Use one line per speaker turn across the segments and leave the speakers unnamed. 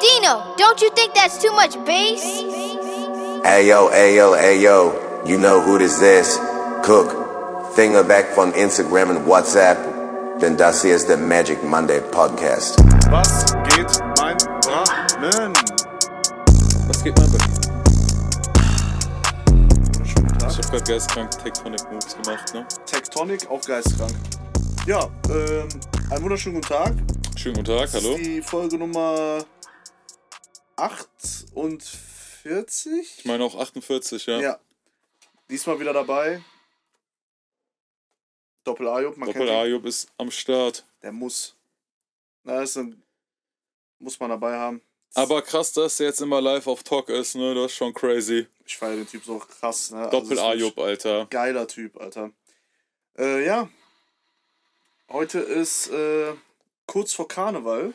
Dino, don't you think that's too much bass?
Ayo, ayo, ayo, you know who this is. Cook, Fingerback von Instagram und WhatsApp, denn das hier ist der Magic Monday Podcast.
Was geht, mein Rahmen?
Was geht dir?
Wunderschönen
Ich hab grad geistkrank Tectonic Moves gemacht, ne?
Tectonic, auch geistkrank. Ja, ähm, einen wunderschönen guten Tag.
Schönen guten Tag,
Das
hallo.
ist die Folge Nummer 48.
Ich meine auch 48, ja.
Ja. Diesmal wieder dabei. Doppel Ayub, man
Doppel. Ayub ist am Start.
Der muss. Na, ist ein, muss man dabei haben.
Aber krass, dass der jetzt immer live auf Talk ist, ne? Das ist schon crazy.
Ich feiere den Typ so krass. Ne? Also
Doppel
wirklich
Ayub, Alter.
Geiler Typ, Alter. Äh, ja. Heute ist äh, kurz vor Karneval.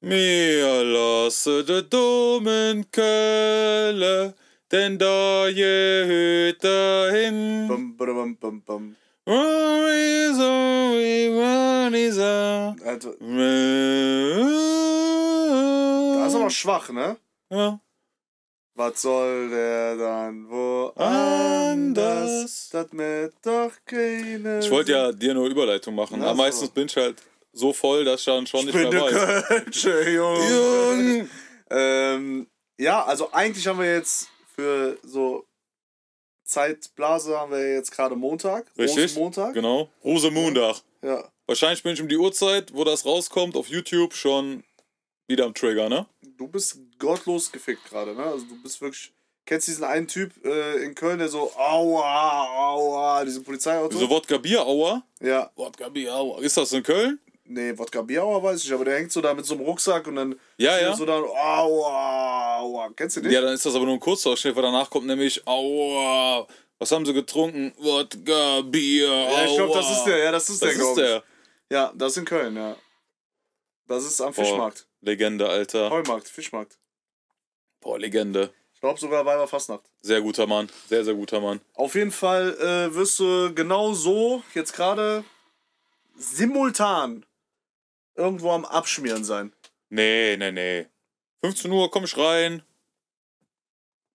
Mir lasse de dummen Kölle, denn da je höht dahin.
Bum, bum, bum, bum.
Ja,
Alter, das ist aber schwach, ne? Was soll der dann woanders?
Anders.
Das mit doch keine.
Ich wollte ja dir nur Überleitung machen, aber meistens bin ich halt so voll, dass ich dann schon nicht mehr weiß.
Kölsche Junge. Ähm, ja, also eigentlich haben wir jetzt für so Zeitblase haben wir jetzt gerade Montag.
Richtig?
Rosenmontag.
Genau. Rosemontag.
Ja.
Wahrscheinlich bin ich um die Uhrzeit, wo das rauskommt, auf YouTube schon wieder am Trigger, ne?
Du bist gottlos gefickt gerade, ne? Also du bist wirklich. Kennst du diesen einen Typ äh, in Köln, der so aua, aua, diese Polizeiauto?
Diese Wodka Bier Aua.
ja,
Wodka Bier Aua. Ist das in Köln?
Nee, Wodka Bierauer weiß ich, aber der hängt so da mit so einem Rucksack und dann
Ja, ja.
so dann aua, aua. Kennst du den?
Ja, dann ist das aber nur ein Kurzausschnitt, weil danach kommt nämlich Aua. Was haben sie getrunken? Wodka Bier Aua.
Ja, ich glaube, das ist der, ja, das ist
Das
der, glaube ich.
der.
Ja, das ist in Köln, ja. Das ist am
Boah.
Fischmarkt.
Legende, Alter.
Heumarkt, Fischmarkt.
Boah, Legende.
Ich glaube sogar Weiberfastnacht.
Sehr guter Mann. Sehr, sehr guter Mann.
Auf jeden Fall äh, wirst du genau so jetzt gerade simultan irgendwo am Abschmieren sein.
Nee, nee, nee. 15 Uhr komm ich rein.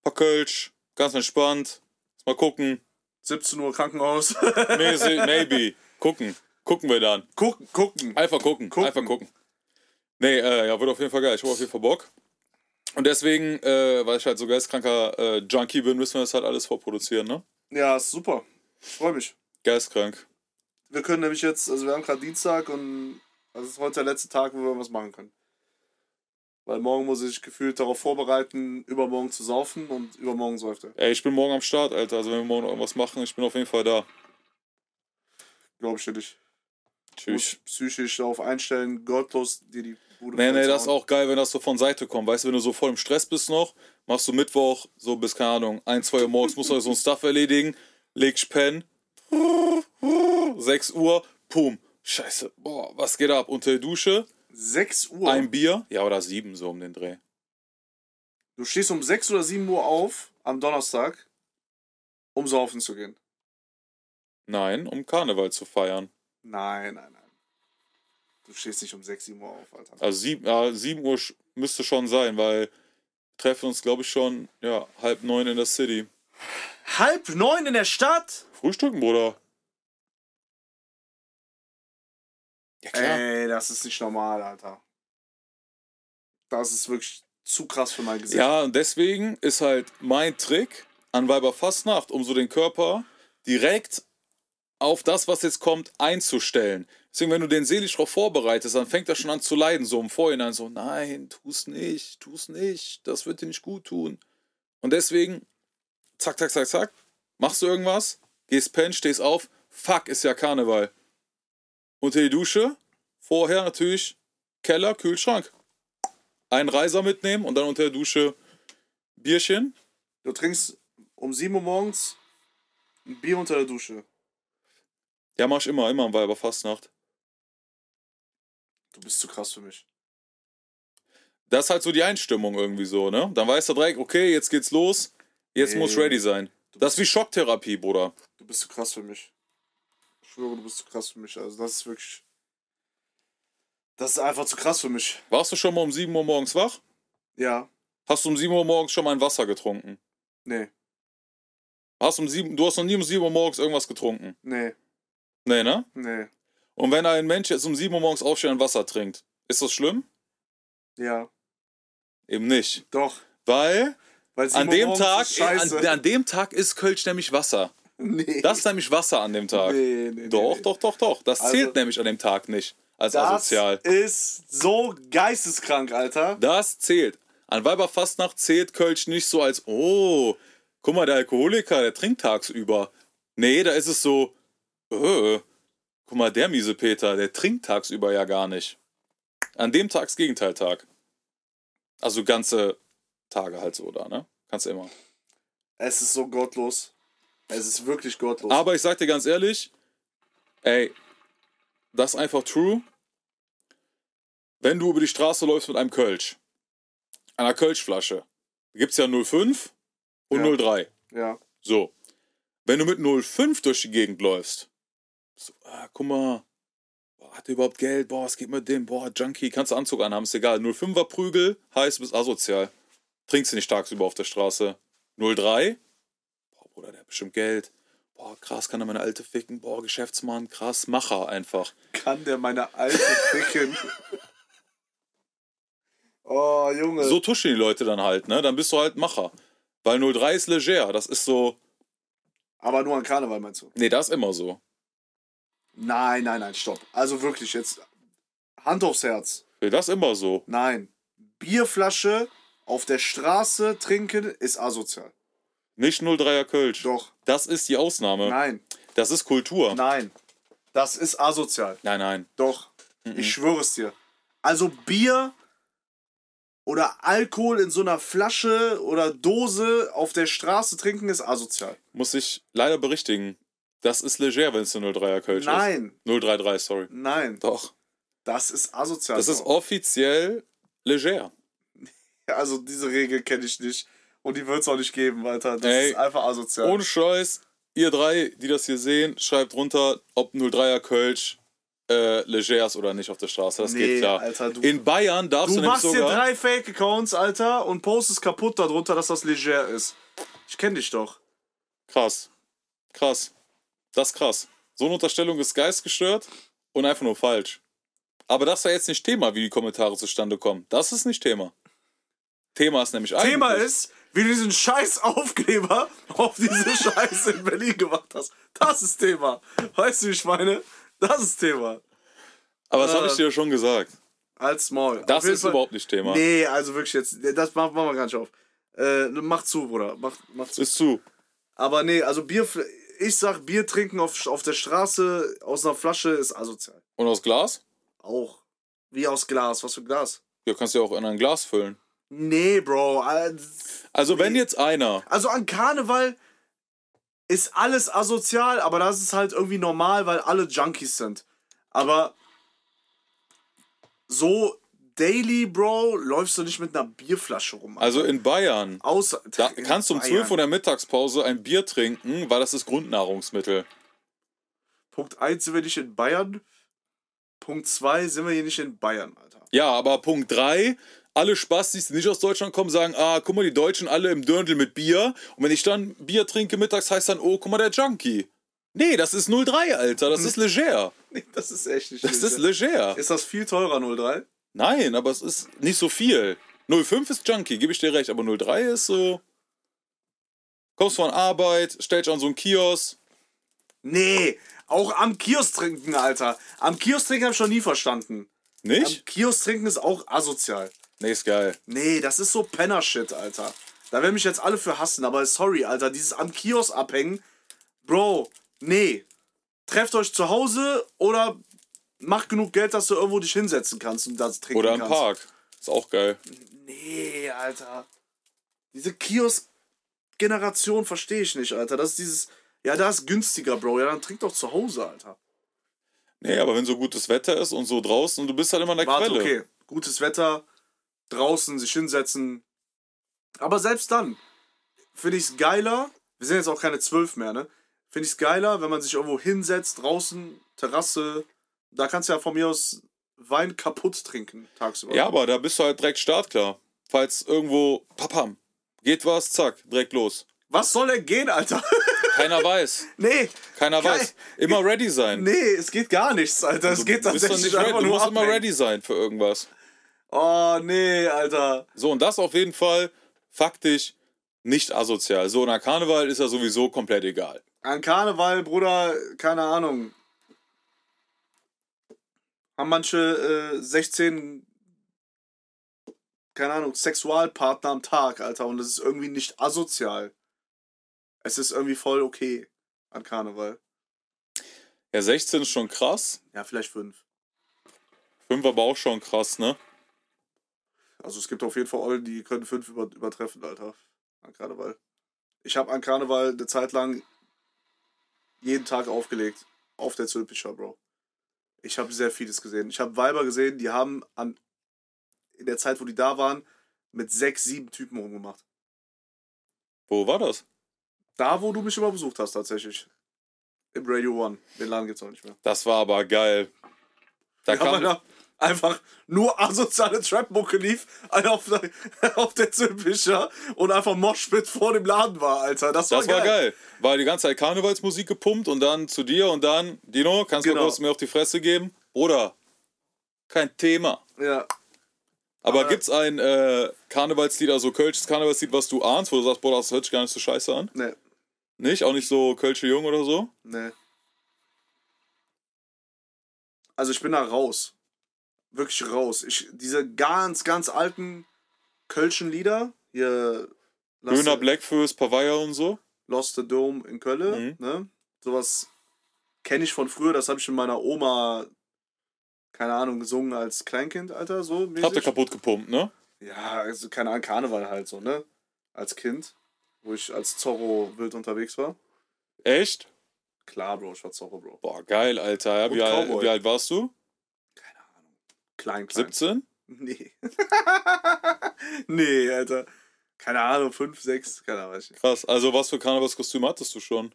Paar Kölsch. Ganz entspannt. Mal gucken.
17 Uhr Krankenhaus.
Maybe. Gucken. Gucken wir dann.
gucken, gucken.
Einfach gucken.
Gucken.
Einfach gucken. Nee, äh, ja, wird auf jeden Fall geil. Ich hab auf jeden Fall Bock. Und deswegen, äh, weil ich halt so geistkranker äh, Junkie bin, müssen wir das halt alles vorproduzieren, ne?
Ja, ist super. Ich freue mich.
Geistkrank.
Wir können nämlich jetzt, also wir haben gerade Dienstag und das ist heute der letzte Tag, wo wir was machen können. Weil morgen muss ich gefühlt darauf vorbereiten, übermorgen zu saufen und übermorgen säuft er.
Ey, ich bin morgen am Start, Alter. Also wenn wir morgen noch irgendwas machen, ich bin auf jeden Fall da.
Glaube ich dir nicht.
Tschüss.
psychisch darauf einstellen, gottlos dir die Bude
Nee, nee, das ist auch geil, wenn das so von Seite kommt. Weißt du, wenn du so voll im Stress bist noch, machst du Mittwoch, so bis, keine Ahnung, 1, 2 Uhr morgens, musst du so ein Stuff erledigen, legst pennen, 6 Uhr, pum, scheiße, boah, was geht ab? Unter der Dusche,
6 Uhr.
ein Bier, ja, oder 7 so um den Dreh.
Du stehst um 6 oder 7 Uhr auf am Donnerstag, um saufen zu gehen.
Nein, um Karneval zu feiern.
Nein, nein, nein. Du stehst nicht um 6, 7 Uhr auf, Alter.
Also 7, ja, 7 Uhr müsste schon sein, weil wir treffen uns, glaube ich, schon, ja, halb neun in der City.
Halb neun in der Stadt?
Frühstücken, Bruder. Ja,
Ey, das ist nicht normal, Alter. Das ist wirklich zu krass für mein Gesicht.
Ja, und deswegen ist halt mein Trick an Weiberfastnacht, um so den Körper direkt auf das, was jetzt kommt, einzustellen. Deswegen, wenn du den seelisch darauf vorbereitest, dann fängt er schon an zu leiden, so im Vorhinein, so, nein, tu's nicht, tu's nicht, das wird dir nicht gut tun. Und deswegen, zack, zack, zack, zack, machst du irgendwas, gehst pennen, stehst auf, fuck, ist ja Karneval. Unter die Dusche, vorher natürlich Keller, Kühlschrank. Einen Reiser mitnehmen und dann unter der Dusche Bierchen.
Du trinkst um 7 Uhr morgens ein Bier unter der Dusche.
Ja, mach ich immer, immer am Weiberfastnacht.
Du bist zu krass für mich.
Das ist halt so die Einstimmung irgendwie so, ne? Dann weißt du direkt, okay, jetzt geht's los, jetzt
Nee.
muss ready sein. Das ist wie Schocktherapie, Bruder.
Du bist zu krass für mich. Ich schwöre, du bist zu krass für mich. Also das ist wirklich. Das ist einfach zu krass für mich.
Warst du schon mal um 7 Uhr morgens wach?
Ja.
Hast du um 7 Uhr morgens schon mal ein Wasser getrunken?
Nee.
Hast um 7, du hast noch nie um 7 Uhr morgens irgendwas getrunken?
Nee.
Nee, ne?
Nee.
Und wenn ein Mensch jetzt um 7 Uhr morgens aufsteht und Wasser trinkt, ist das schlimm?
Ja.
Eben nicht.
Doch.
Weil
Weil
an dem Tag, an, an dem Tag ist Kölsch nämlich Wasser.
nee.
Das ist nämlich Wasser an dem Tag.
Nee, nee, nee,
doch,
nee.
doch, doch, doch. Das
Also-
zählt nämlich an dem Tag nicht als
Das
asozial.
ist so geisteskrank, Alter.
Das zählt. An Weiberfastnacht zählt Kölsch nicht so als, oh, guck mal, der Alkoholiker, der trinkt tagsüber. Nee, da ist es so, äh, guck mal, der miese Peter, der trinkt tagsüber ja gar nicht. An dem Tag ist Gegenteiltag. Also ganze Tage halt so da, ne? Kannst du immer.
Es ist so gottlos. Es ist wirklich gottlos.
Aber ich sag dir ganz ehrlich, ey, das ist einfach true. Wenn du über die Straße läufst mit einem Kölsch, einer Kölschflasche, da gibt's ja 05 und
Ja.
03.
ja.
So. Wenn du mit 05 durch die Gegend läufst, so, ah, guck mal, boah, hat der überhaupt Geld? Boah, was geht mit dem? Boah, Junkie, kannst du Anzug anhaben, ist egal. 05er Prügel heißt, du bist asozial. Trinkst du nicht tagsüber auf der Straße. 03, boah, Bruder, der hat bestimmt Geld. Boah, krass, kann er meine Alte ficken? Boah, Geschäftsmann, krass, Macher einfach.
Kann der meine alte ficken? oh, Junge.
So tuschen die Leute dann halt, ne? Dann bist du halt Macher. Weil 03 ist leger, das ist so.
Aber nur an Karneval meinst du?
Nee, das ist immer so.
Nein, nein, nein, stopp. Also wirklich jetzt Hand aufs Herz.
Nee, das ist immer so.
Nein. Bierflasche auf der Straße trinken ist asozial.
Nicht 03er Kölsch.
Doch.
Das ist die Ausnahme.
Nein.
Das ist Kultur.
Nein. Das ist asozial.
Nein, nein.
Doch. Ich schwöre es dir. Also Bier oder Alkohol in so einer Flasche oder Dose auf der Straße trinken ist asozial.
Muss ich leider berichtigen. Das ist leger, wenn es eine 03er Kölsch
Nein.
ist. 033, sorry.
Nein.
Doch.
Das ist asozial.
Das ist offiziell leger.
Also diese Regel kenne ich nicht. Und die wird es auch nicht geben, Alter. Das
Ey,
ist einfach asozial.
Ohne Scheiß, ihr drei, die das hier sehen, schreibt runter, ob 03er Kölsch äh, leger ist oder nicht auf der Straße. Das
Nee,
geht klar.
Alter, du-
In Bayern darfst du,
Du
nämlich
machst dir
sogar...
drei Fake-Accounts, Alter, und postest kaputt darunter, dass das leger ist. Ich kenne dich doch.
Krass. Krass. Das ist krass. So eine Unterstellung ist geistgestört und einfach nur falsch. Aber das war jetzt nicht Thema, wie die Kommentare zustande kommen. Das ist nicht Thema. Thema ist nämlich eigentlich.
Thema ist, wie du diesen scheiß Aufkleber auf diese Scheiße in Berlin gemacht hast. Das ist Thema. Weißt du, wie ich meine? Das ist Thema.
Aber das habe ich
äh,
dir schon gesagt.
Als Maul.
Das ist
Fall-
überhaupt nicht Thema.
Nee, also wirklich jetzt, das machen machen wir gar nicht auf. Äh, mach zu, Bruder. Mach, mach zu.
Ist zu.
Aber nee, also Bier, ich sag, Bier trinken auf, auf der Straße aus einer Flasche ist asozial.
Und aus Glas?
Auch. Wie aus Glas. Was für Glas?
Ja, kannst du ja auch in ein Glas füllen.
Nee, Bro. äh,
Also, wenn jetzt einer.
Also an Karneval ist alles asozial, aber das ist halt irgendwie normal, weil alle Junkies sind. Aber so daily, Bro, läufst du nicht mit einer Bierflasche rum.
Also in Bayern.
Außer,
Da kannst du um 12 Uhr in der Mittagspause ein Bier trinken, weil das ist Grundnahrungsmittel.
Punkt 1 sind wir nicht in Bayern. Punkt 2 sind wir hier nicht in Bayern, Alter.
Ja, aber Punkt 3, alle Spastis, die nicht aus Deutschland kommen, sagen, ah, guck mal, die Deutschen alle im Dirndl mit Bier. Und wenn ich dann Bier trinke mittags, heißt dann, oh, guck mal, der Junkie. Nee, das ist 03, Alter, das ist leger.
Nee, das ist echt nicht
Das ist
leger. Ist das viel teurer, 03?
Nein, aber es ist nicht so viel. 05 ist Junkie, gebe ich dir recht, aber 03 ist so. Kommst von Arbeit, stellst an so einen Kiosk.
Nee, auch am Kiosk trinken, Alter. Am Kiosk trinken habe ich schon nie verstanden. Am
Nicht?
Kiosk trinken ist auch asozial.
Nee, ist geil.
Nee, das ist so Penner-Shit, Alter. Da werden mich jetzt alle für hassen, aber sorry, Alter, dieses am Kiosk abhängen, Bro, nee. Trefft euch zu Hause oder macht genug Geld, dass du irgendwo dich hinsetzen kannst und das trinken
Oder im
kannst.
Park. Ist auch geil.
Nee, Alter. Diese Kiosk-Generation verstehe ich nicht, Alter. Das ist dieses, ja, da ist günstiger, Bro. Ja, dann trink doch zu Hause, Alter.
Nee, aber wenn so gutes Wetter ist und so draußen und du bist halt immer an der
Warte,
Quelle.
okay. Gutes Wetter, draußen sich hinsetzen. Aber selbst dann finde ich es geiler. Wir sind jetzt auch keine zwölf mehr, ne? Finde ich es geiler, wenn man sich irgendwo hinsetzt, draußen, Terrasse. Da kannst du ja von mir aus Wein kaputt trinken tagsüber.
Ja, aber da bist du halt direkt startklar. Falls irgendwo, papam, geht was, zack, direkt los.
Was soll denn gehen, Alter?
Keiner weiß.
nee.
Keiner
Geil.
weiß. Immer ready sein.
Nee, es geht gar nichts, Alter. Es geht
du bist doch
tatsächlich
nicht ready.
einfach
Du musst immer
abhängen.
ready sein für irgendwas.
Oh, nee, Alter.
So, und das auf jeden Fall faktisch nicht asozial. So, nach Karneval ist ja sowieso komplett egal.
An Karneval, Bruder, keine Ahnung. Haben manche äh, 16, keine Ahnung, Sexualpartner am Tag, Alter. Und das ist irgendwie nicht asozial. Es ist irgendwie voll okay an Karneval.
Ja, 16 ist schon krass.
Ja, vielleicht fünf.
5 aber auch schon krass, ne?
Also es gibt auf jeden Fall Eulen, die können fünf über, übertreffen, Alter. An Karneval. Ich habe an Karneval eine Zeit lang jeden Tag aufgelegt. Auf der Zülpicher, Bro. Ich habe sehr vieles gesehen. Ich habe Weiber gesehen, die haben an, in der Zeit, wo die da waren, mit sechs, sieben Typen rumgemacht.
Wo war das?
Da, wo du mich immer besucht hast, tatsächlich. Im Radio One. Den Laden gibt's auch nicht mehr.
Das war aber geil. Da
Ja,
kam,
da einfach nur asoziale Trap-Mucke lief, auf der, auf der Zülpicher und einfach Moshpit vor dem Laden war, Alter. Das war
das
geil.
war geil. War die ganze Zeit Karnevalsmusik gepumpt und dann zu dir und dann, Dino, kannst du
Genau.
kurz mir auf die Fresse geben? Bruder, kein Thema.
Ja.
Aber,
Aber-
gibt's ein äh, Karnevalslied, also Kölsches Karnevalslied, was du ahnst, wo du sagst, boah, das hört sich gar nicht so scheiße an?
Nee,
Nicht? Auch nicht so Kölsche Jung oder so?
nee. Also ich bin da raus. Wirklich raus. Ich, diese ganz, ganz alten Kölschen Lieder, hier
Döner Blackfist, Pavaya und so.
Lost the Dome in Köln,
Mhm.
ne? Sowas kenne ich von früher, das habe ich mit meiner Oma, keine Ahnung, gesungen als Kleinkind, Alter, so mäßig.
Habt ihr kaputt gepumpt, ne?
Ja, also keine Ahnung, Karneval halt so, ne? Als Kind, wo ich als Zorro wild unterwegs war.
Echt?
Klar, Bro, ich war Zorro, Bro.
Boah, geil, Alter. Ja, wie, alt, wie alt warst du?
Klein, klein.
17?
Nee. nee, Alter. Keine Ahnung, 5, 6, keine Ahnung.
Krass. Also, was für Karnevalskostüm hattest du schon?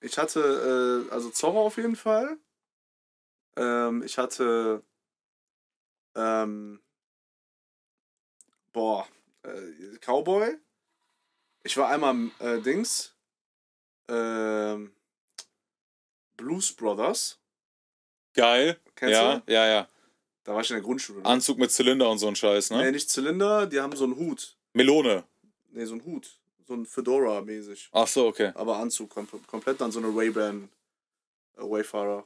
Ich hatte, äh, also Zorro auf jeden Fall. Ähm, ich hatte, ähm, boah, äh, Cowboy. Ich war einmal äh, Dings, ähm, Blues Brothers.
Geil.
Kennst
ja,
du?
ja, ja.
Da war ich in der Grundschule. Ne?
Anzug mit Zylinder und so ein Scheiß, ne?
Nee, nicht Zylinder, die haben so einen Hut.
Melone.
Nee, so einen Hut. So ein Fedora-mäßig.
Ach so, okay.
Aber Anzug kom komplett dann so eine Ray-Ban äh, Wayfarer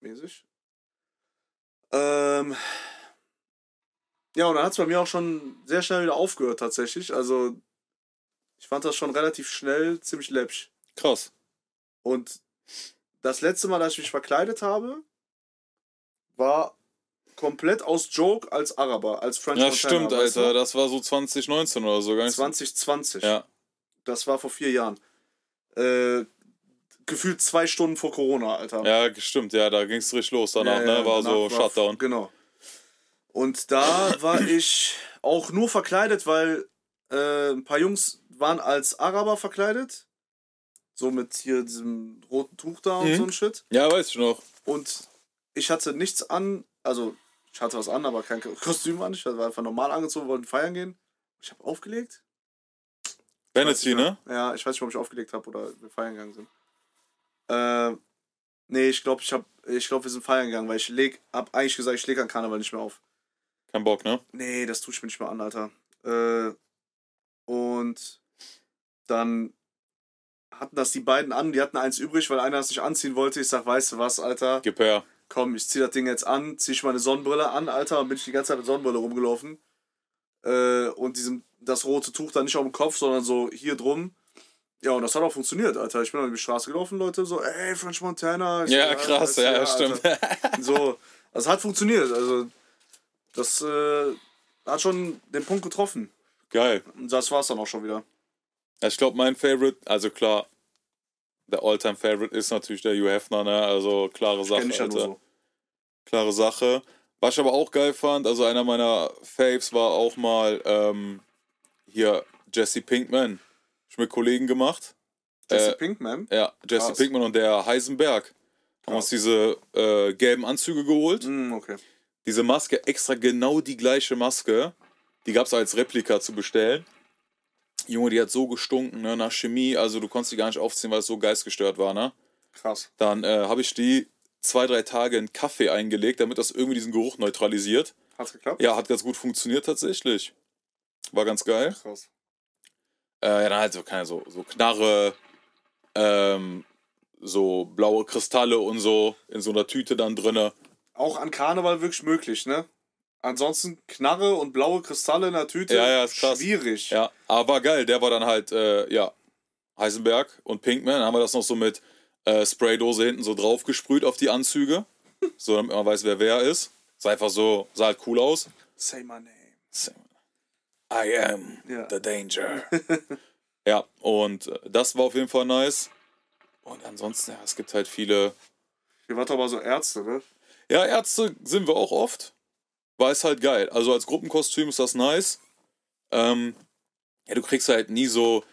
mäßig. Ähm, ja, und dann hat es bei mir auch schon sehr schnell wieder aufgehört tatsächlich. Also ich fand das schon relativ schnell ziemlich läppsch.
Krass.
Und das letzte Mal, dass ich mich verkleidet habe, war komplett aus Joke als Araber, als French
Ja,
Montana,
stimmt,
weißt
Alter.
du?
Das war so 2019 oder so. Gar nicht so-
2020.
Ja.
Das war vor vier Jahren. Äh, gefühlt zwei Stunden vor Corona, Alter.
Ja, stimmt, ja, da ging es richtig los danach,
Ja, ja,
ne? War
danach
so Shutdown.
Genau. Und da war ich auch nur verkleidet, weil äh, ein paar Jungs waren als Araber verkleidet. So mit hier diesem roten Tuch da und
Mhm.
so ein Shit.
Ja, weiß ich noch.
Und ich hatte nichts an, also ich hatte was an, aber kein Kostüm an. Ich war einfach normal angezogen, wollten feiern gehen. Ich habe aufgelegt.
Vanity, ne?
Ja, ich weiß nicht, ob ich aufgelegt habe oder wir feiern gegangen sind. Äh, nee, ich glaube, ich hab, ich glaube, wir sind feiern gegangen, weil ich leg, hab eigentlich gesagt, ich lege an Karneval nicht mehr auf.
Kein Bock, ne?
Nee, das tue ich mir nicht mehr an, Alter. Äh, und dann hatten das die beiden an, die hatten eins übrig, weil einer es nicht anziehen wollte. Ich sag, weißt du was, Alter?
Gib her.
Komm, ich zieh das Ding jetzt an, zieh ich meine Sonnenbrille an, Alter, und bin ich die ganze Zeit mit Sonnenbrille rumgelaufen. Äh, und diesem, das rote Tuch dann nicht auf dem Kopf, sondern so hier drum. Ja, und das hat auch funktioniert, Alter. Ich bin dann über die Straße gelaufen, Leute, so, ey, French Montana.
Ja,
so,
krass,
weißt du,
ja, stimmt.
Alter. So, das hat funktioniert. Also, das äh, hat schon den Punkt getroffen.
Geil.
Und das war's dann auch schon wieder.
Ja, Ich glaube, mein Favorite, also klar, der Alltime Favorite ist natürlich der Hugh Hefner, ne? Also klare Sache,
Kenn ich ja nur so.
Klare Sache. Was ich aber auch geil fand, also einer meiner Faves war auch mal ähm, hier Jesse Pinkman. Ich mit Kollegen gemacht.
Jesse
Äh,
Pinkman.
Ja, Jesse
Krass.
Pinkman und der Heisenberg. Haben uns diese äh, gelben Anzüge geholt.
Mm, okay.
diese Maske, extra genau die gleiche Maske. Die gab es als Replika zu bestellen. Junge, die hat so gestunken, ne, nach Chemie, also du konntest die gar nicht aufziehen, weil es so geistgestört war, ne?
Krass.
Dann äh, habe ich die zwei, drei Tage in Kaffee eingelegt, damit das irgendwie diesen Geruch neutralisiert.
Hat's geklappt?
Ja, hat ganz gut funktioniert tatsächlich. War ganz geil.
Krass.
Äh, ja, dann halt so, keine so, so Knarre, ähm, so blaue Kristalle und so in so einer Tüte dann drinne.
Auch an Karneval wirklich möglich, ne? Ansonsten Knarre und blaue Kristalle in der Tüte.
Ja, ja, ist krass.
Schwierig.
Ja, aber geil. Der war dann halt, äh, ja, Heisenberg und Pinkman. Dann haben wir das noch so mit äh, Spraydose hinten so drauf gesprüht auf die Anzüge. So, damit man weiß, wer wer ist. Sah einfach so, sah halt cool aus.
Say my name.
I am
Ja.
the danger. ja, und äh, das war auf jeden Fall nice. Und ansonsten, ja, es gibt halt viele.
Ihr wart aber so Ärzte, ne?
Ja, Ärzte sind wir auch oft. War es halt geil. Also als Gruppenkostüm ist das nice. Ähm, ja, du kriegst halt nie so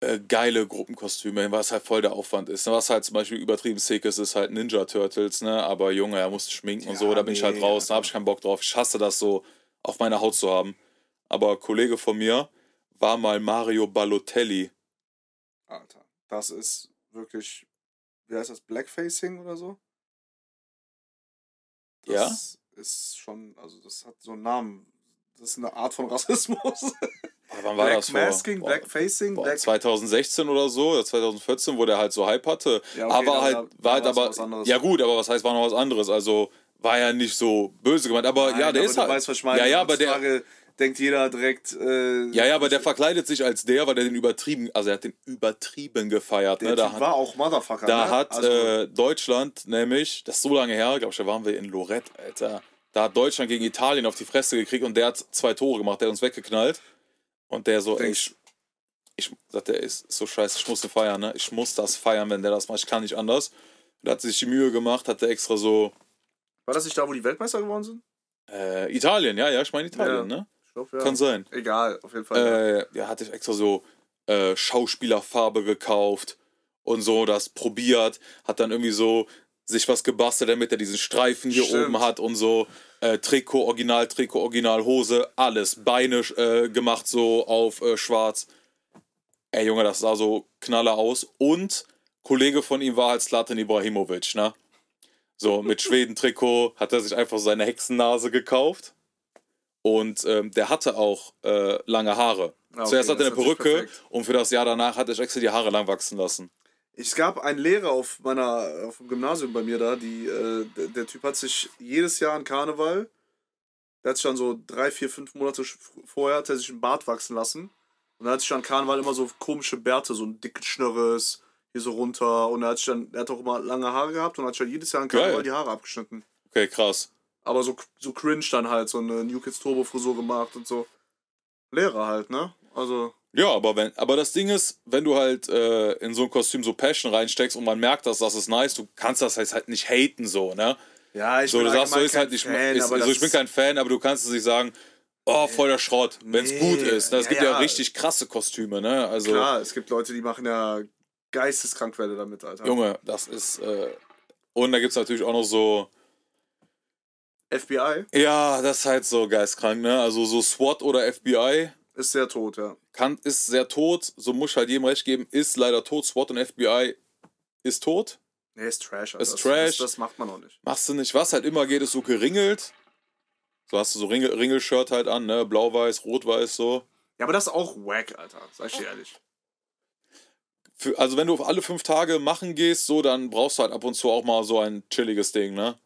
äh, geile Gruppenkostüme hin, was halt voll der Aufwand ist. Was halt zum Beispiel übertrieben sick ist, ist halt Ninja Turtles, ne? Aber Junge, er musste schminken und
Ja,
so, da bin ich halt
nee,
raus, da hab ich keinen Bock drauf. Ich hasse das so, auf meiner Haut zu haben. Aber Kollege von mir war mal Mario Balotelli.
Alter. Das ist wirklich. Wie heißt das? Blackfacing oder so? Das ist schon. Also, das hat so einen Namen. Das ist eine Art von Rassismus.
Boah, wann war das vor?
Blackmasking,
Boah,
Blackfacing,
Boah,
Black.
2016 oder so, oder 2014, wo der halt so Hype hatte.
Ja, okay,
aber halt, war
da
halt aber. Ja, gut, aber was heißt, war noch was anderes? Also, war ja nicht so böse gemeint. Aber
Nein,
ja, der
aber
ist halt.
weißt.
Ja, ja, aber der.
Denkt jeder direkt. Äh,
Ja, ja, aber der verkleidet sich als der, weil er den übertrieben, also er hat den übertrieben gefeiert.
der
Ne? Da
typ
hat,
war auch Motherfucker.
da
ne?
hat
also,
äh, Deutschland nämlich, das ist so lange her, glaube ich, da waren wir in Lorette, Alter. Da hat Deutschland gegen Italien auf die Fresse gekriegt und der hat zwei Tore gemacht, der hat uns weggeknallt. Und der so, ey, ich, ich sagt, der ist so scheiße, ich muss den feiern, ne? Ich muss das feiern, wenn der das macht, ich kann nicht anders. Da hat sich die Mühe gemacht, hat der extra so,
war das nicht da, wo die Weltmeister geworden sind?
äh, Italien, ja, ja, ich meine Italien,
Ja.
ne?
Glaub, ja.
Kann sein.
Egal, auf jeden Fall.
Äh, ja, hatte ich extra so äh, Schauspielerfarbe gekauft und so, das probiert, hat dann irgendwie so sich was gebastelt, damit er diesen Streifen hier
Stimmt.
oben hat und so. Äh, Trikot, Original, Trikot, Original, Hose, alles. Beine äh, gemacht so auf äh, schwarz. Ey, Junge, das sah so knaller aus. Und Kollege von ihm war halt Zlatan Ibrahimovic, ne? So, mit Schweden-Trikot hat er sich einfach seine Hexennase gekauft. Und ähm, der hatte auch äh, lange Haare.
Ah, okay,
Zuerst hatte er eine Perücke und für das Jahr danach hat er sich extra die Haare lang wachsen lassen.
Es gab einen Lehrer auf meiner auf dem Gymnasium bei mir da, die äh, der, der Typ hat sich jedes Jahr an Karneval, der hat sich dann so drei, vier, fünf Monate vorher hat er sich einen Bart wachsen lassen und er hat sich an Karneval immer so komische Bärte, so ein dickes Schnörres hier so runter und er hat sich dann, er hat auch immer lange Haare gehabt und hat sich dann jedes Jahr an Karneval
Geil.
die Haare abgeschnitten.
Okay, krass.
Aber so, so cringe dann halt, so eine New Kids Turbo Frisur gemacht und so. Lehrer halt, ne? Also,
Ja, aber wenn, aber das Ding ist, wenn du halt äh, in so ein Kostüm so Passion reinsteckst und man merkt, dass das ist nice, du kannst das halt, halt nicht haten so, ne?
ja, ich
So,
bin
du sagst so, ist halt
kein
nicht,
Fan,
ist,
aber
also ich bin kein Fan, aber du kannst es nicht sagen, oh, voll der Schrott, wenn es
Nee,
gut ist. Ne? Es
ja,
gibt ja,
ja.
richtig krasse Kostüme, ne? Also,
Klar, es gibt Leute, die machen ja Geisteskrankwelle damit, Alter.
Junge, das ist, äh, und da gibt es natürlich auch noch so,
FBI
ja, das ist halt so geistkrank, ne? Also so SWAT oder FBI
ist sehr tot, ja.
kann, ist sehr tot, so muss ich halt jedem recht geben, ist leider tot. SWAT und FBI ist tot.
Nee, ist Trash, Alter.
Ist
das,
Trash.
Das, das macht man auch nicht.
Machst du nicht. Was halt immer geht, ist so geringelt. So hast du so Ringel, Ringelshirt halt an, ne? Blau-Weiß, Rot-Weiß, so.
Ja, aber das ist auch wack, Alter. Sag ich dir ehrlich.
Für, also wenn du auf alle fünf Tage machen gehst, so, dann brauchst du halt ab und zu auch mal so ein chilliges Ding, ne?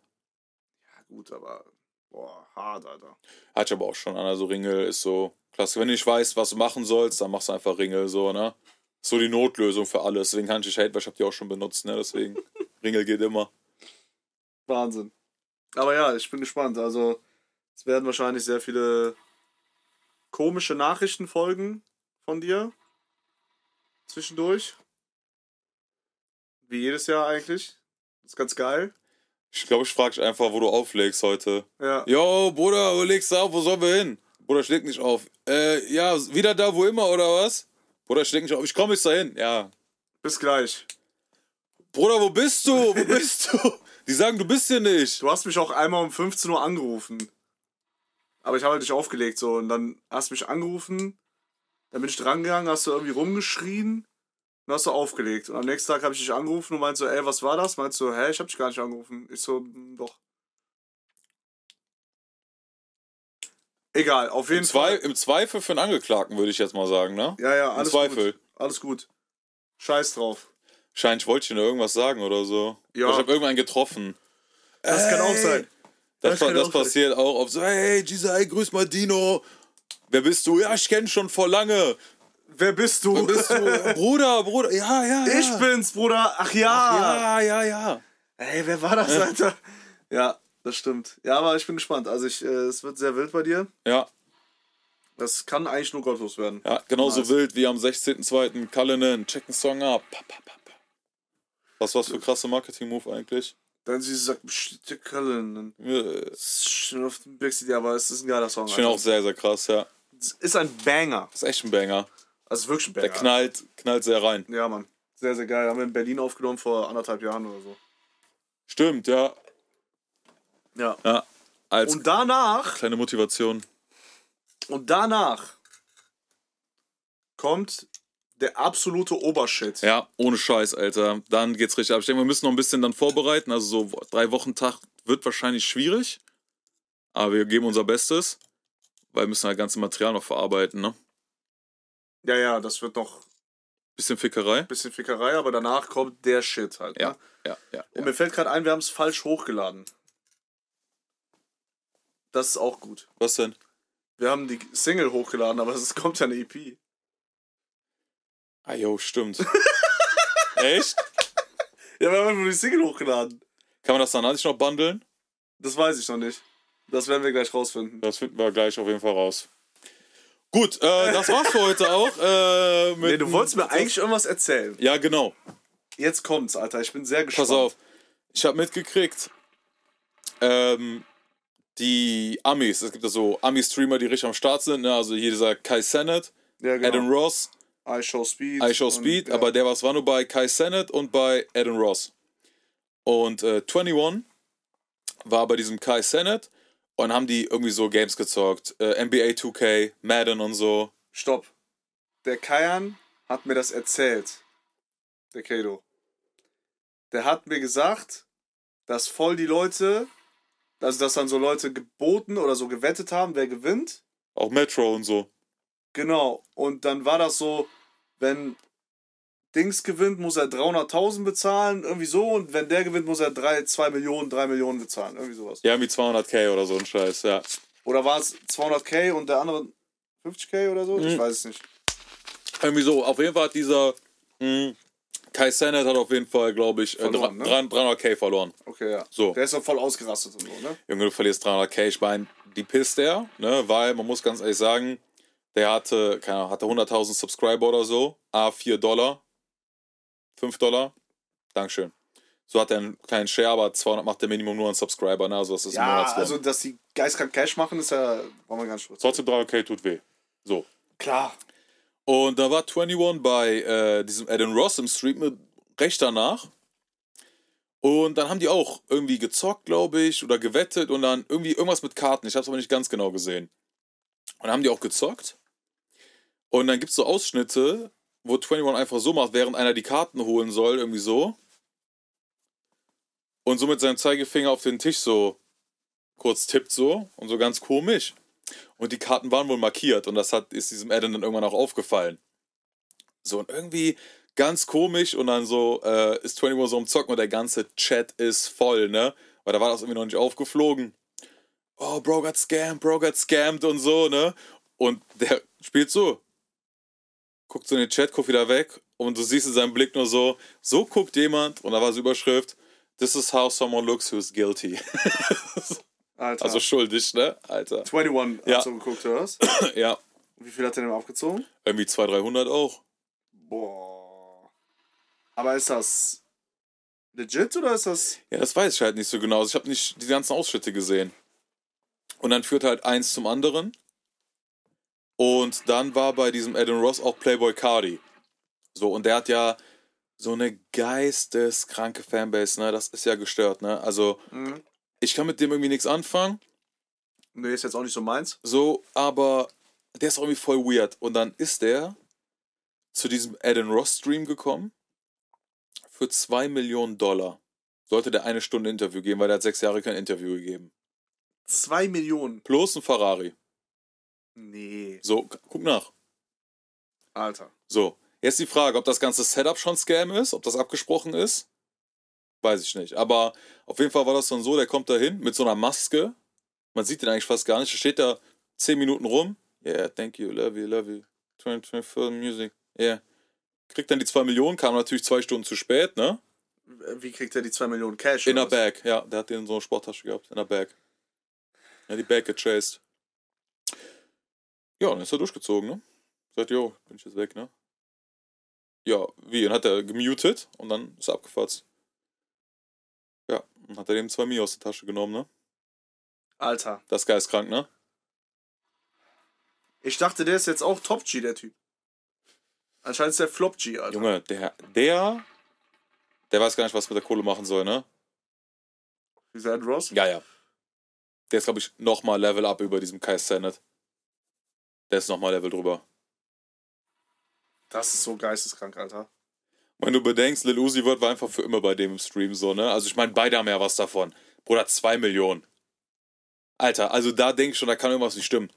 Gut, aber. Boah, hart, Alter.
Hat ich aber auch schon an. Also Ringel ist so klasse. Wenn du nicht weißt, was du machen sollst, dann machst du einfach Ringel, so, ne? Ist so die Notlösung für alles. Deswegen kann ich hate, weil ich hab die auch schon benutzt, ne? Deswegen, Ringel geht immer.
Wahnsinn. Aber ja, ich bin gespannt. Also, es werden wahrscheinlich sehr viele komische Nachrichten folgen von dir. Zwischendurch. Wie jedes Jahr eigentlich. Das ist ganz geil.
Ich glaube, ich frage dich einfach, wo du auflegst heute.
Ja.
Yo, Bruder, wo legst du auf? Wo sollen wir hin? Bruder, schlägt nicht auf. Äh, ja, wieder da, wo immer, oder was? Bruder, schlägt nicht auf. Ich komme jetzt dahin. Ja.
Bis gleich.
Bruder, wo bist du? Wo bist du? Die sagen, du bist hier nicht.
Du hast mich auch einmal um 15 Uhr angerufen. Aber ich habe halt nicht aufgelegt so und dann hast du mich angerufen, dann bin ich drangegangen, hast du irgendwie rumgeschrien und hast du aufgelegt. Und am nächsten Tag habe ich dich angerufen und meinst so, ey, was war das? Meinst du, hä, ich habe dich gar nicht angerufen. Ich so, "Hm, doch. Egal, auf jeden
Im, Zwei,
Fall.
Im Zweifel für einen Angeklagten, würde ich jetzt mal sagen, ne?
Ja, ja,
Im
alles
Zweifel.
gut. Alles gut. Scheiß drauf.
Scheint, ich wollte dir nur irgendwas sagen oder so.
Ja.
Oder Ich habe irgendwann getroffen.
Das kann auch
Ey.
sein.
Das,
Das
das
auch sein.
passiert auch auf so, hey, Gisai, grüß mal Dino. Wer bist du? Ja, ich kenne schon vor lange.
Wer bist du?
Wer bist du? Bruder, Bruder. Ja, ja, ja.
Ich bin's, Bruder. Ach ja.
Ja, ja, ja.
Ey, wer war das, Alter? Ja, das stimmt. Ja, aber ich bin gespannt. Also ich, äh, es wird sehr wild bei dir.
Ja,
Das kann eigentlich nur gottlos werden.
ja genauso
Nice.
wild wie am 16.02. Cullinan. Check den Song ab. Was war's für krasse Marketing-Move eigentlich?
Dann sie sagt, "Psst, Cullen.
Äh,
Schon auf dem Big City, aber es ist ein geiler Song.
Ich finde auch sehr, sehr krass, ja.
Es ist ein Banger.
ist echt ein Banger.
Also wirklich ein Banger.
Der knallt, knallt sehr rein.
Ja, Mann. Sehr, sehr geil. Haben wir in Berlin aufgenommen vor anderthalb Jahren oder so.
Stimmt, ja.
Ja.
Ja. Als
Und danach,
kleine Motivation.
und danach kommt der absolute Obershit.
Ja, ohne Scheiß, Alter. Dann geht's richtig ab. Ich denke, wir müssen noch ein bisschen dann vorbereiten. Also so drei Wochen Tag wird wahrscheinlich schwierig. Aber wir geben unser Bestes. Weil wir müssen halt ganze Material noch verarbeiten, ne?
Ja, ja, das wird noch
Bisschen Fickerei.
bisschen Fickerei, aber danach kommt der Shit halt.
Ja,
Ne?
ja, ja.
Und mir fällt gerade ein, wir haben es falsch hochgeladen. Das ist auch gut.
Was denn?
Wir haben die Single hochgeladen, aber es kommt ja eine EP.
Ah, jo, stimmt. Echt?
Ja, wir haben nur die Single hochgeladen.
Kann man das dann nicht noch bundeln?
Das weiß ich noch nicht. Das werden wir gleich rausfinden.
Das finden wir gleich auf jeden Fall raus. Gut, äh, das war's für heute auch. Äh,
Nee, du wolltest mir eigentlich irgendwas erzählen.
Ja, genau.
Jetzt kommt's, Alter. Ich bin sehr gespannt.
Pass auf. Ich habe mitgekriegt, ähm, die Amis, es gibt ja so Ami-Streamer, die richtig am Start sind, ne? also hier dieser Kai Sennett,
Ja, genau.
Adam Ross,
I Show Speed.
I Show
und-
Speed,
ja.
aber der was war nur bei Kai Sennett und bei Adam Ross. Und äh, 21 war bei diesem Kai Sennett und haben die irgendwie so Games gezockt. Äh, NBA 2K, Madden und so.
Stopp. Der Kayan hat mir das erzählt. Der Kado. Der hat mir gesagt, dass voll die Leute, also dass dann so Leute geboten oder so gewettet haben, wer gewinnt.
Auch Metro und so.
Genau. Und dann war das so, wenn Dings gewinnt, muss er 300.000 bezahlen, irgendwie so. Und wenn der gewinnt, muss er 3, 2 Millionen, 3 Millionen bezahlen, irgendwie sowas.
Ja, wie 200k oder so ein Scheiß, ja.
Oder war es 200k und der andere 50k oder so? Ich
Mhm.
weiß es nicht.
Irgendwie so, auf jeden Fall hat dieser mh, Kai Sennett hat auf jeden Fall, glaube ich, äh,
Verloren, ne?
300 300k verloren.
Okay, ja.
So.
Der ist doch voll ausgerastet und so, ne?
Junge, du verlierst 300k. Ich meine, die pisst der, ne? Weil man muss ganz ehrlich sagen, der hatte, keine Ahnung, hatte 100.000 Subscriber oder so. A 4 Dollar. 5 Dollar. Dankeschön. So hat er einen kleinen Share, aber 200 macht der Minimum nur an Subscriber, ne? Also das ist
Ja, also, dass die geistkrank Cash machen, ist ja, wollen wir ganz kurz.
Trotzdem 300k tut weh. So.
Klar.
Und da war 21 bei äh, diesem Adam Ross im Stream mit recht danach. Und dann haben die auch irgendwie gezockt, glaube ich, oder gewettet und dann irgendwie irgendwas mit Karten. Ich habe es aber nicht ganz genau gesehen. Und dann haben die auch gezockt. Und dann gibt es so Ausschnitte, wo 21 einfach so macht, während einer die Karten holen soll, irgendwie so. Und so mit seinem Zeigefinger auf den Tisch so kurz tippt so und so ganz komisch. Und die Karten waren wohl markiert und das hat, ist diesem Adam dann irgendwann auch aufgefallen. So, und irgendwie ganz komisch und dann so äh, ist 21 so am Zocken und der ganze Chat ist voll, ne? Weil da war das irgendwie noch nicht aufgeflogen. Oh, Bro got scammed, Bro got scammed und so, ne? Und der spielt so. Guckt so in den Chat, guckt wieder weg und du siehst in seinem Blick nur so, so guckt jemand und da war so Überschrift, This is how someone looks who's guilty.
Alter.
also schuldig, ne? Alter.
21
Ja.
hast du geguckt, oder was?
Ja,
Wie viel hat der denn abgezogen?
irgendwie 200, 300 auch.
Boah. Aber ist das legit oder ist das.
Ja, das weiß ich halt nicht so genau. Also ich habe nicht die ganzen Ausschnitte gesehen. Und dann führt halt eins zum anderen. Und dann war bei diesem Adam Ross auch Playboy Cardi. So, und der hat ja so eine geisteskranke Fanbase, ne? Das ist ja gestört, ne? Also,
Mhm.
ich kann mit dem irgendwie nichts anfangen,
Nee, ist jetzt auch nicht so meins.
so, aber der ist irgendwie voll weird. Und dann ist der zu diesem Adam Ross Stream gekommen für 2 Millionen Dollar. Sollte der eine Stunde Interview geben, weil der hat sechs Jahre kein Interview gegeben.
Zwei Millionen.
Plus ein Ferrari.
Nee.
So, guck nach.
Alter.
So, jetzt die Frage, ob das ganze Setup schon Scam ist, ob das abgesprochen ist. Weiß ich nicht. Aber auf jeden Fall war das dann so, der kommt da hin mit so einer Maske. Man sieht den eigentlich fast gar nicht. Der steht da 10 Minuten rum. Yeah, thank you, love you, love you. 2024 Music. Yeah. Kriegt dann die 2 Millionen, kam natürlich zwei Stunden zu spät, ne?
Wie kriegt er die zwei Millionen Cash?
In der
was?
Bag, ja. Der hat den in so eine Sporttasche gehabt, in der Bag. Ja, die Bag gechased. Ja, dann ist er durchgezogen, ne? Sagt, jo, bin ich jetzt weg, ne? Ja, wie? Dann hat er gemutet und dann ist er abgefatzt. Ja, dann hat er dem zwei Mio aus der Tasche genommen, ne?
Alter.
Das ist geistkrank, ne?
Ich dachte, der ist jetzt auch Top G, der Typ. Anscheinend ist der Flop G, Alter.
Junge, der, der, der weiß gar nicht, was mit der Kohle machen soll, ne?
Dieser Ed Ross?
Ja, ja. Der ist, glaube ich, nochmal Level up über diesem Kai Sennett. Der ist nochmal Level drüber.
Das ist so geisteskrank, Alter.
Wenn du bedenkst, Lil Uzi Vert war einfach für immer bei dem im Stream so, ne? Also ich meine, beide haben ja was davon. Bruder, zwei Millionen. Alter, also da denke ich schon, da kann irgendwas nicht stimmen.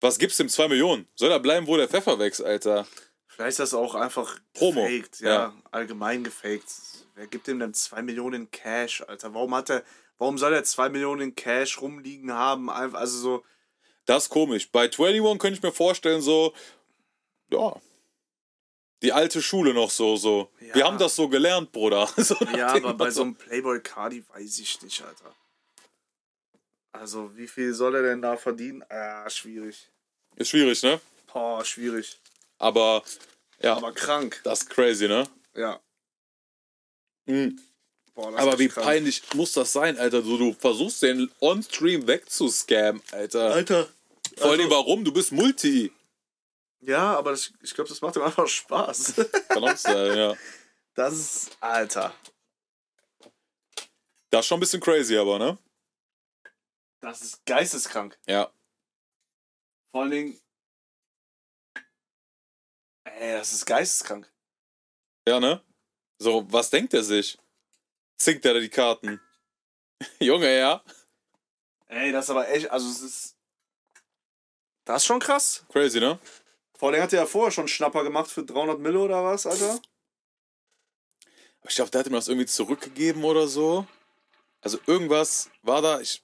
Was gibt's dem zwei Millionen? Soll er bleiben, wo der Pfeffer wächst, Alter?
Vielleicht ist das auch einfach
Promo.
gefaked, ja,
Ja.
allgemein gefaked. Wer gibt ihm denn 2 Millionen in Cash, Alter? Warum hat er, warum soll er 2 Millionen in Cash rumliegen haben? Also so,
Das ist komisch. Bei 21 könnte ich mir vorstellen, so, ja, die alte Schule noch so, so.
Ja.
Wir haben das so gelernt, Bruder. So
ja, aber bei so einem Playboy Cardi weiß ich nicht, Alter. Also, wie viel soll er denn da verdienen? Ah, schwierig.
Ist schwierig, ne?
Boah, schwierig.
Aber, ja,
Aber krank.
das ist crazy, ne?
Ja.
Mhm.
Boah, das
Aber
ist
wie
krank.
peinlich muss das sein, Alter? Du, du versuchst den on-stream wegzuscammen, Alter.
Alter.
Vor allem,
also-
warum? Du bist Multi.
Ja, aber das, ich glaube, das macht ihm einfach Spaß.
Sein, ja.
Das ist, Alter.
Das ist schon ein bisschen crazy, aber, ne?
Das ist geisteskrank.
Ja.
Vor allen Dingen. Ey, das ist geisteskrank.
Ja, ne? So, was denkt er sich? Zinkt er da die Karten? Junge, ja.
Ey, das ist aber echt, also es ist. Das ist schon krass.
Crazy, ne?
Vor allem hat er ja vorher schon Schnapper gemacht für 300 Mille oder was, Alter?
Ich glaube, der hat ihm das irgendwie zurückgegeben oder so. Also irgendwas war da. Ich,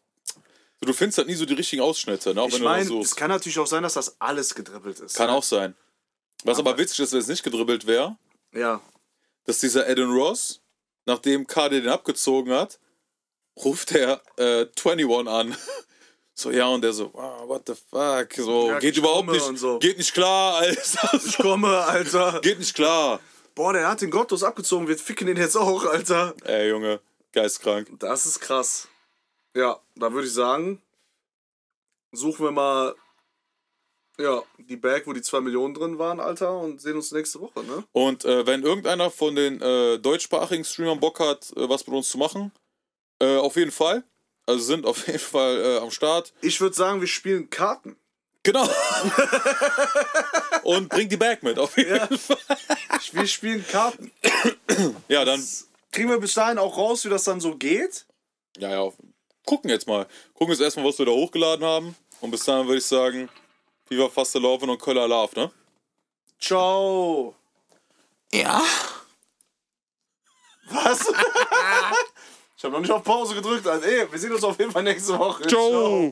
so, du findest halt nie so die richtigen Ausschnitte, ne? Auch
Ich meine, es kann natürlich auch sein, dass das alles gedribbelt ist.
Kann
ne?
auch sein. Was aber,
Aber-
witzig ist, wenn es nicht gedribbelt wäre,
Ja.
dass dieser Adam Ross, nachdem KD den abgezogen hat, ruft er äh, 21 an. So, ja, und der so, wow, what the fuck? So,
Ja,
geht überhaupt nicht,
so.
geht nicht klar, Alter.
Ich komme, Alter.
geht nicht klar.
Boah, der hat den Gottlos abgezogen. Wir ficken den jetzt auch, Alter.
Ey, Junge, geistkrank.
Das ist krass. Ja, da würde ich sagen, suchen wir mal ja, die Bag, wo die 2 Millionen drin waren, Alter, und sehen uns nächste Woche, ne?
Und äh, wenn irgendeiner von den äh, deutschsprachigen Streamern Bock hat, äh, was mit uns zu machen, äh, auf jeden Fall. Also sind auf jeden Fall äh, am Start.
Ich würde sagen, wir spielen Karten.
Genau. Und bringt die Bag mit, auf jeden
Ja.
Fall.
Wir spielen Karten.
Ja, dann,
Kriegen wir bis dahin auch raus, wie das dann so geht?
ja, ja, gucken jetzt mal. Gucken jetzt erstmal, was wir da hochgeladen haben. Und bis dahin würde ich sagen, Viva Faste Laufen und Köller Love, ne?
Ciao.
Ja.
Was? ich habe noch nicht auf Pause gedrückt. Also, ey, wir sehen uns auf jeden Fall nächste Woche.
Ciao.